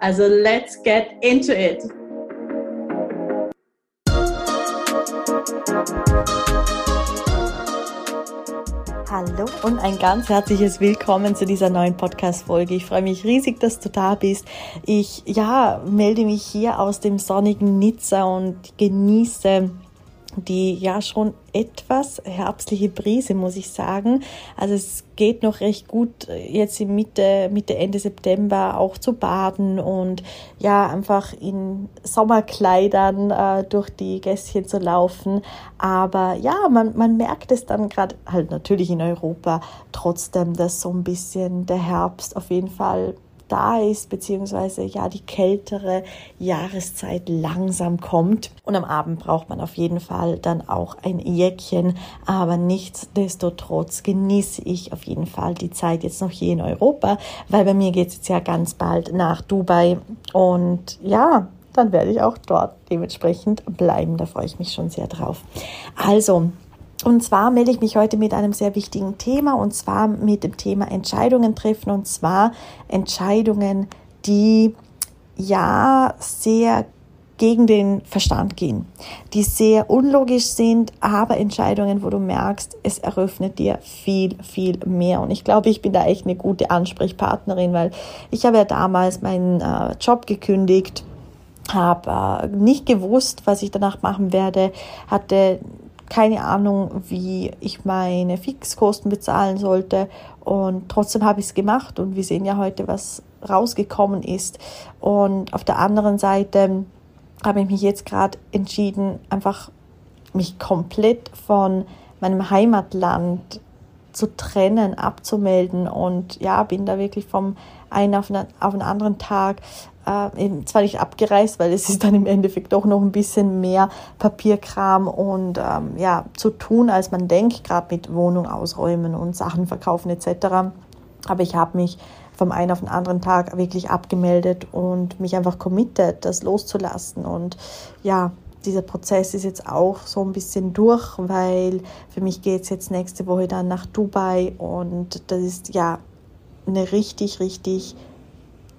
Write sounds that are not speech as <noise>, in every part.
Also let's get into it! Hallo und ein ganz herzliches Willkommen zu dieser neuen Podcast-Folge. Ich freue mich riesig, dass du da bist. Ich, ja, melde mich hier aus dem sonnigen Nizza und genieße die ja schon etwas herbstliche Brise, muss ich sagen. Also es geht noch recht gut jetzt im Mitte, Mitte, Ende September auch zu baden und ja, einfach in Sommerkleidern äh, durch die Gässchen zu laufen. Aber ja, man, man merkt es dann gerade halt natürlich in Europa trotzdem, dass so ein bisschen der Herbst auf jeden Fall da ist, beziehungsweise ja die kältere Jahreszeit langsam kommt. Und am Abend braucht man auf jeden Fall dann auch ein Jäckchen. Aber nichtsdestotrotz genieße ich auf jeden Fall die Zeit jetzt noch hier in Europa, weil bei mir geht es jetzt ja ganz bald nach Dubai. Und ja, dann werde ich auch dort dementsprechend bleiben. Da freue ich mich schon sehr drauf. Also, und zwar melde ich mich heute mit einem sehr wichtigen Thema und zwar mit dem Thema Entscheidungen treffen und zwar Entscheidungen, die ja sehr gegen den Verstand gehen, die sehr unlogisch sind, aber Entscheidungen, wo du merkst, es eröffnet dir viel, viel mehr. Und ich glaube, ich bin da echt eine gute Ansprechpartnerin, weil ich habe ja damals meinen äh, Job gekündigt, habe äh, nicht gewusst, was ich danach machen werde, hatte keine Ahnung, wie ich meine Fixkosten bezahlen sollte. Und trotzdem habe ich es gemacht und wir sehen ja heute, was rausgekommen ist. Und auf der anderen Seite habe ich mich jetzt gerade entschieden, einfach mich komplett von meinem Heimatland zu trennen, abzumelden und ja, bin da wirklich vom einen auf einen anderen Tag äh, zwar nicht abgereist, weil es ist dann im Endeffekt doch noch ein bisschen mehr Papierkram und ähm, ja, zu tun, als man denkt, gerade mit Wohnung ausräumen und Sachen verkaufen etc. Aber ich habe mich vom einen auf den anderen Tag wirklich abgemeldet und mich einfach committed, das loszulassen. Und ja, dieser Prozess ist jetzt auch so ein bisschen durch, weil für mich geht es jetzt nächste Woche dann nach Dubai und das ist ja eine richtig, richtig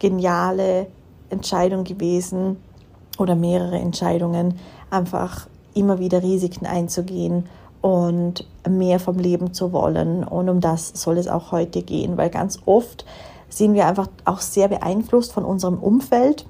geniale Entscheidung gewesen oder mehrere Entscheidungen, einfach immer wieder Risiken einzugehen und mehr vom Leben zu wollen. Und um das soll es auch heute gehen, weil ganz oft sind wir einfach auch sehr beeinflusst von unserem Umfeld,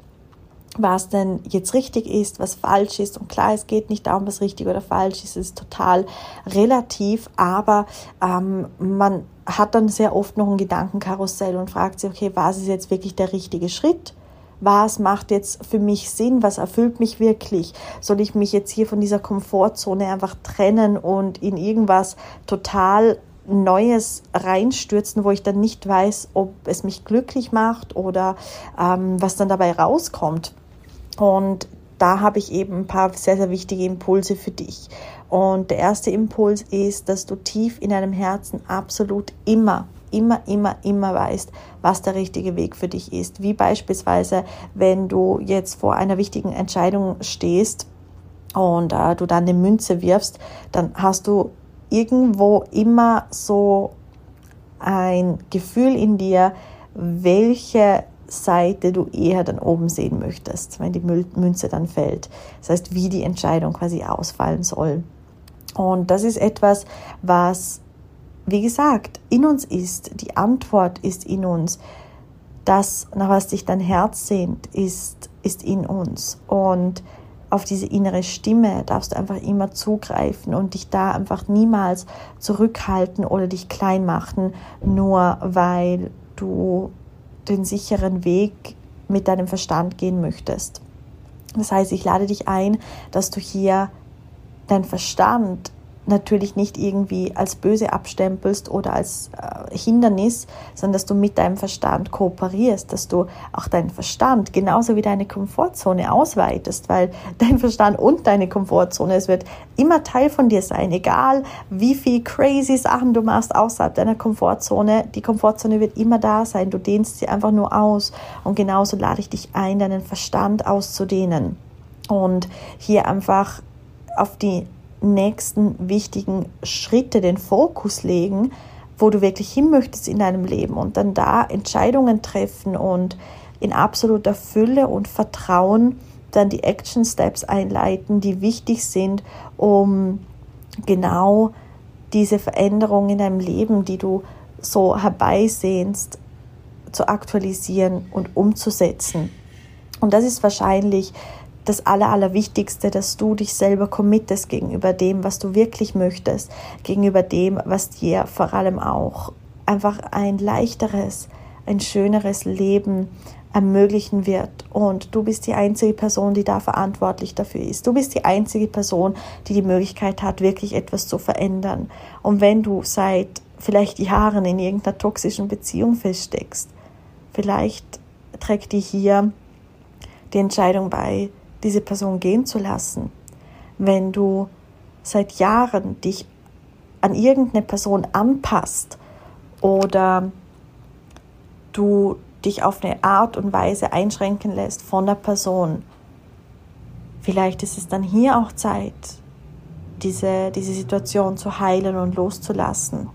was denn jetzt richtig ist, was falsch ist. Und klar, es geht nicht darum, was richtig oder falsch ist, es ist total relativ, aber ähm, man hat dann sehr oft noch ein Gedankenkarussell und fragt sich, okay, was ist jetzt wirklich der richtige Schritt? Was macht jetzt für mich Sinn, was erfüllt mich wirklich? Soll ich mich jetzt hier von dieser Komfortzone einfach trennen und in irgendwas total Neues reinstürzen, wo ich dann nicht weiß, ob es mich glücklich macht oder ähm, was dann dabei rauskommt. Und da habe ich eben ein paar sehr, sehr wichtige Impulse für dich. Und der erste Impuls ist, dass du tief in deinem Herzen absolut immer immer, immer, immer weißt, was der richtige Weg für dich ist. Wie beispielsweise, wenn du jetzt vor einer wichtigen Entscheidung stehst und äh, du dann eine Münze wirfst, dann hast du irgendwo immer so ein Gefühl in dir, welche Seite du eher dann oben sehen möchtest, wenn die Münze dann fällt. Das heißt, wie die Entscheidung quasi ausfallen soll. Und das ist etwas, was wie gesagt, in uns ist, die Antwort ist in uns. Das, nach was sich dein Herz sehnt, ist, ist in uns. Und auf diese innere Stimme darfst du einfach immer zugreifen und dich da einfach niemals zurückhalten oder dich klein machen, nur weil du den sicheren Weg mit deinem Verstand gehen möchtest. Das heißt, ich lade dich ein, dass du hier dein Verstand natürlich nicht irgendwie als böse abstempelst oder als äh, Hindernis, sondern dass du mit deinem Verstand kooperierst, dass du auch deinen Verstand genauso wie deine Komfortzone ausweitest, weil <laughs> dein Verstand und deine Komfortzone, es wird immer Teil von dir sein, egal wie viel crazy Sachen du machst außerhalb deiner Komfortzone, die Komfortzone wird immer da sein, du dehnst sie einfach nur aus und genauso lade ich dich ein, deinen Verstand auszudehnen und hier einfach auf die nächsten wichtigen Schritte den Fokus legen, wo du wirklich hin möchtest in deinem Leben und dann da Entscheidungen treffen und in absoluter Fülle und Vertrauen dann die Action Steps einleiten, die wichtig sind, um genau diese Veränderung in deinem Leben, die du so herbeisehnst, zu aktualisieren und umzusetzen. Und das ist wahrscheinlich das Aller, Allerwichtigste, dass du dich selber committest gegenüber dem, was du wirklich möchtest, gegenüber dem, was dir vor allem auch einfach ein leichteres, ein schöneres Leben ermöglichen wird. Und du bist die einzige Person, die da verantwortlich dafür ist. Du bist die einzige Person, die die Möglichkeit hat, wirklich etwas zu verändern. Und wenn du seit vielleicht Jahren in irgendeiner toxischen Beziehung feststeckst, vielleicht trägt dir hier die Entscheidung bei, diese Person gehen zu lassen. Wenn du seit Jahren dich an irgendeine Person anpasst oder du dich auf eine Art und Weise einschränken lässt von der Person, vielleicht ist es dann hier auch Zeit, diese, diese Situation zu heilen und loszulassen.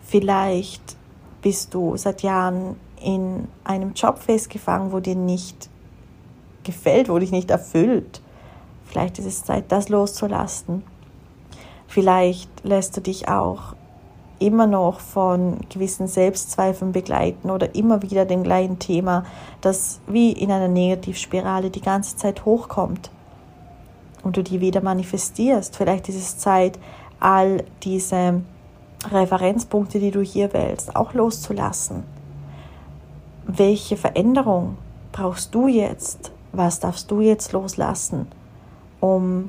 Vielleicht bist du seit Jahren in einem Job festgefangen, wo dir nicht gefällt, wo dich nicht erfüllt. Vielleicht ist es Zeit, das loszulassen. Vielleicht lässt du dich auch immer noch von gewissen Selbstzweifeln begleiten oder immer wieder dem gleichen Thema, das wie in einer Negativspirale die ganze Zeit hochkommt und du die wieder manifestierst. Vielleicht ist es Zeit, all diese Referenzpunkte, die du hier wählst, auch loszulassen. Welche Veränderung brauchst du jetzt, was darfst du jetzt loslassen, um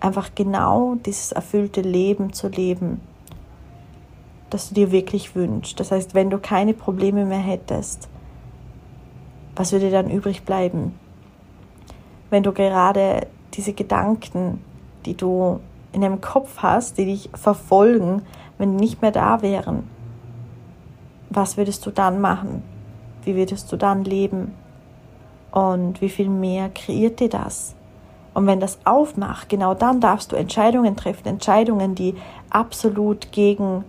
einfach genau dieses erfüllte Leben zu leben, das du dir wirklich wünschst. Das heißt, wenn du keine Probleme mehr hättest, was würde dann übrig bleiben? Wenn du gerade diese Gedanken, die du in deinem Kopf hast, die dich verfolgen, wenn die nicht mehr da wären, was würdest du dann machen? Wie würdest du dann leben? Und wie viel mehr kreiert dir das? Und wenn das aufmacht, genau dann darfst du Entscheidungen treffen, Entscheidungen, die absolut gegen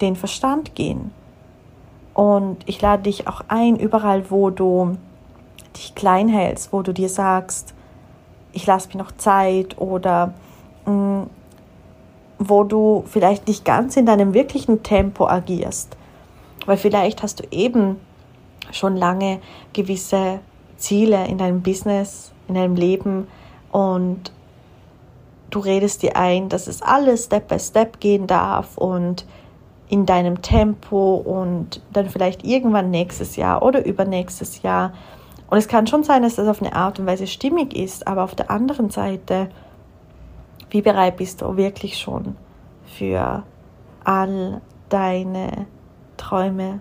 den Verstand gehen. Und ich lade dich auch ein, überall, wo du dich klein hältst, wo du dir sagst, ich lasse mir noch Zeit oder mh, mm, wo du vielleicht nicht ganz in deinem wirklichen Tempo agierst. Weil vielleicht hast du eben schon lange gewisse Ziele in deinem Business, in deinem Leben und du redest dir ein, dass es alles Step by Step gehen darf und in deinem Tempo und dann vielleicht irgendwann nächstes Jahr oder übernächstes Jahr. Und es kann schon sein, dass das auf eine Art und Weise stimmig ist, aber auf der anderen Seite, wie bereit bist du wirklich schon für all deine Träume,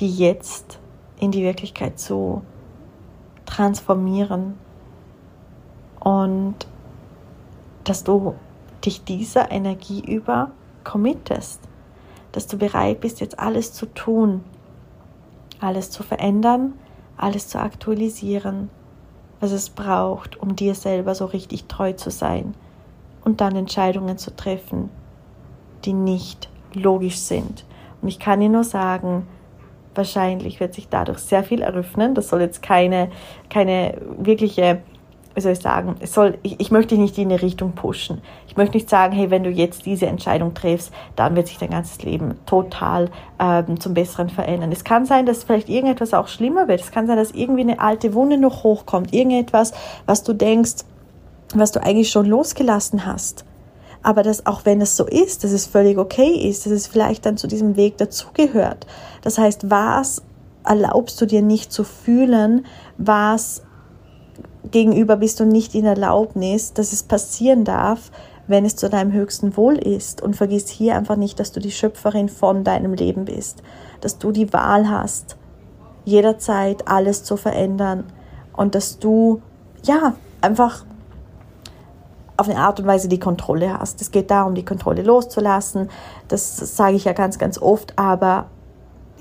die jetzt in die Wirklichkeit zu transformieren und dass du dich dieser Energie über committest, dass du bereit bist, jetzt alles zu tun, alles zu verändern, alles zu aktualisieren, was es braucht, um dir selber so richtig treu zu sein und dann Entscheidungen zu treffen, die nicht logisch sind. Und ich kann dir nur sagen, Wahrscheinlich wird sich dadurch sehr viel eröffnen. Das soll jetzt keine, keine wirkliche, wie soll ich sagen, es soll, ich, ich möchte dich nicht in eine Richtung pushen. Ich möchte nicht sagen, hey, wenn du jetzt diese Entscheidung triffst, dann wird sich dein ganzes Leben total ähm, zum Besseren verändern. Es kann sein, dass vielleicht irgendetwas auch schlimmer wird. Es kann sein, dass irgendwie eine alte Wunde noch hochkommt. Irgendetwas, was du denkst, was du eigentlich schon losgelassen hast aber dass auch wenn es so ist, dass es völlig okay ist, dass es vielleicht dann zu diesem Weg dazugehört. Das heißt, was erlaubst du dir nicht zu fühlen, was gegenüber bist du nicht in Erlaubnis, dass es passieren darf, wenn es zu deinem höchsten Wohl ist. Und vergiss hier einfach nicht, dass du die Schöpferin von deinem Leben bist, dass du die Wahl hast, jederzeit alles zu verändern und dass du, ja, einfach auf eine Art und Weise die Kontrolle hast. Es geht darum, die Kontrolle loszulassen. Das sage ich ja ganz, ganz oft, aber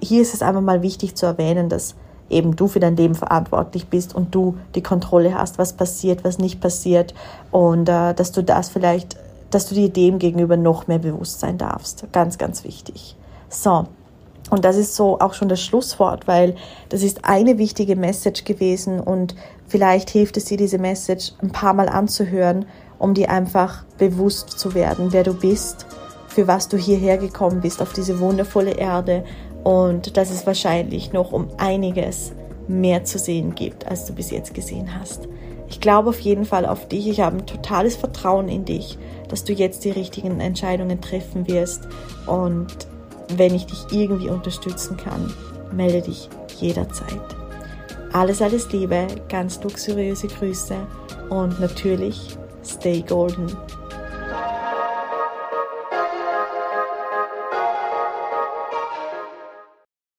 hier ist es einfach mal wichtig zu erwähnen, dass eben du für dein Leben verantwortlich bist und du die Kontrolle hast, was passiert, was nicht passiert und äh, dass du das vielleicht, dass du dir dem gegenüber noch mehr bewusst sein darfst. Ganz, ganz wichtig. So. Und das ist so auch schon das Schlusswort, weil das ist eine wichtige Message gewesen und vielleicht hilft es dir, diese Message ein paar Mal anzuhören, um dir einfach bewusst zu werden, wer du bist, für was du hierher gekommen bist auf diese wundervolle Erde und dass es wahrscheinlich noch um einiges mehr zu sehen gibt, als du bis jetzt gesehen hast. Ich glaube auf jeden Fall auf dich. Ich habe ein totales Vertrauen in dich, dass du jetzt die richtigen Entscheidungen treffen wirst. Und wenn ich dich irgendwie unterstützen kann, melde dich jederzeit. Alles, alles Liebe, ganz luxuriöse Grüße und natürlich Stay golden.